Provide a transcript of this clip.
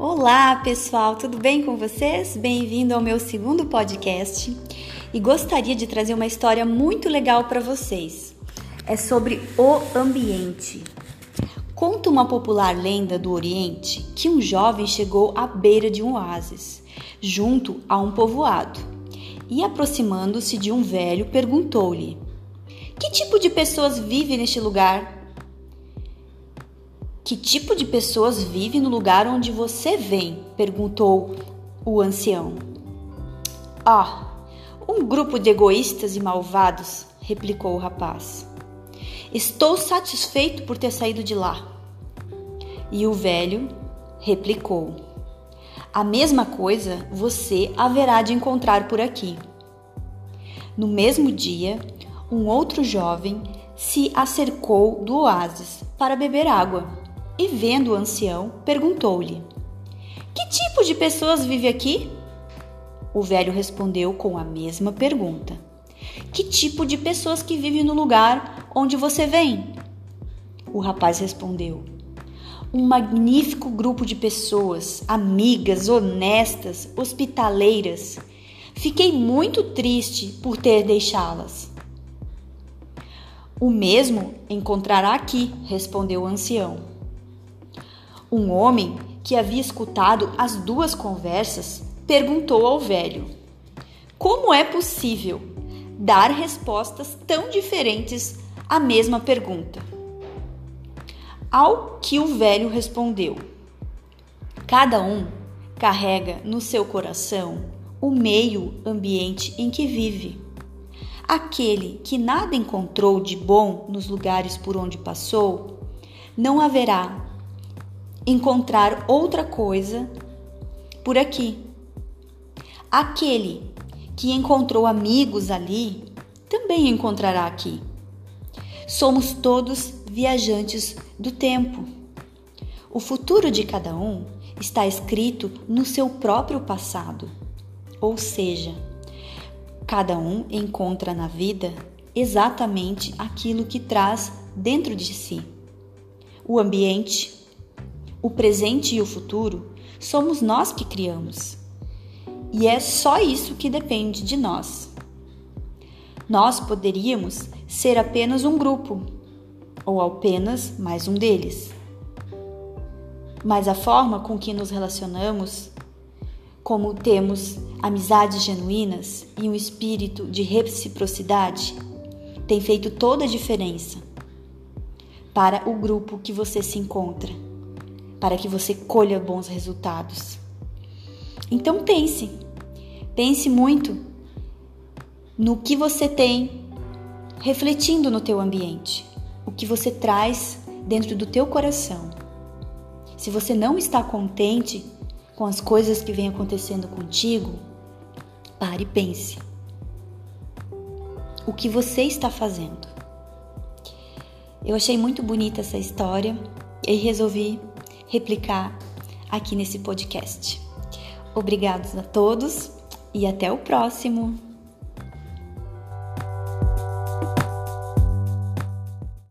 Olá, pessoal, tudo bem com vocês? Bem-vindo ao meu segundo podcast e gostaria de trazer uma história muito legal para vocês. É sobre o ambiente. Conta uma popular lenda do Oriente que um jovem chegou à beira de um oásis, junto a um povoado, e aproximando-se de um velho, perguntou-lhe: Que tipo de pessoas vivem neste lugar? Que tipo de pessoas vive no lugar onde você vem? perguntou o ancião. Ah, um grupo de egoístas e malvados, replicou o rapaz. Estou satisfeito por ter saído de lá. E o velho replicou: A mesma coisa você haverá de encontrar por aqui. No mesmo dia, um outro jovem se acercou do oásis para beber água e, vendo o ancião, perguntou-lhe: Que tipo de pessoas vive aqui? O velho respondeu com a mesma pergunta: Que tipo de pessoas que vivem no lugar onde você vem? O rapaz respondeu: Um magnífico grupo de pessoas, amigas, honestas, hospitaleiras. Fiquei muito triste por ter deixá-las. O mesmo encontrará aqui, respondeu o ancião. Um homem que havia escutado as duas conversas perguntou ao velho: Como é possível dar respostas tão diferentes à mesma pergunta? Ao que o velho respondeu: Cada um carrega no seu coração o meio ambiente em que vive. Aquele que nada encontrou de bom nos lugares por onde passou, não haverá encontrar outra coisa por aqui. Aquele que encontrou amigos ali também encontrará aqui. Somos todos viajantes do tempo. O futuro de cada um está escrito no seu próprio passado. Ou seja, cada um encontra na vida exatamente aquilo que traz dentro de si. O ambiente, o presente e o futuro somos nós que criamos. E é só isso que depende de nós. Nós poderíamos ser apenas um grupo, ou apenas mais um deles. Mas a forma com que nos relacionamos, como temos amizades genuínas e um espírito de reciprocidade, tem feito toda a diferença para o grupo que você se encontra para que você colha bons resultados. Então pense, pense muito no que você tem refletindo no teu ambiente, o que você traz dentro do teu coração. Se você não está contente com as coisas que vêm acontecendo contigo, pare e pense. O que você está fazendo? Eu achei muito bonita essa história e resolvi replicar aqui nesse podcast. Obrigados a todos e até o próximo!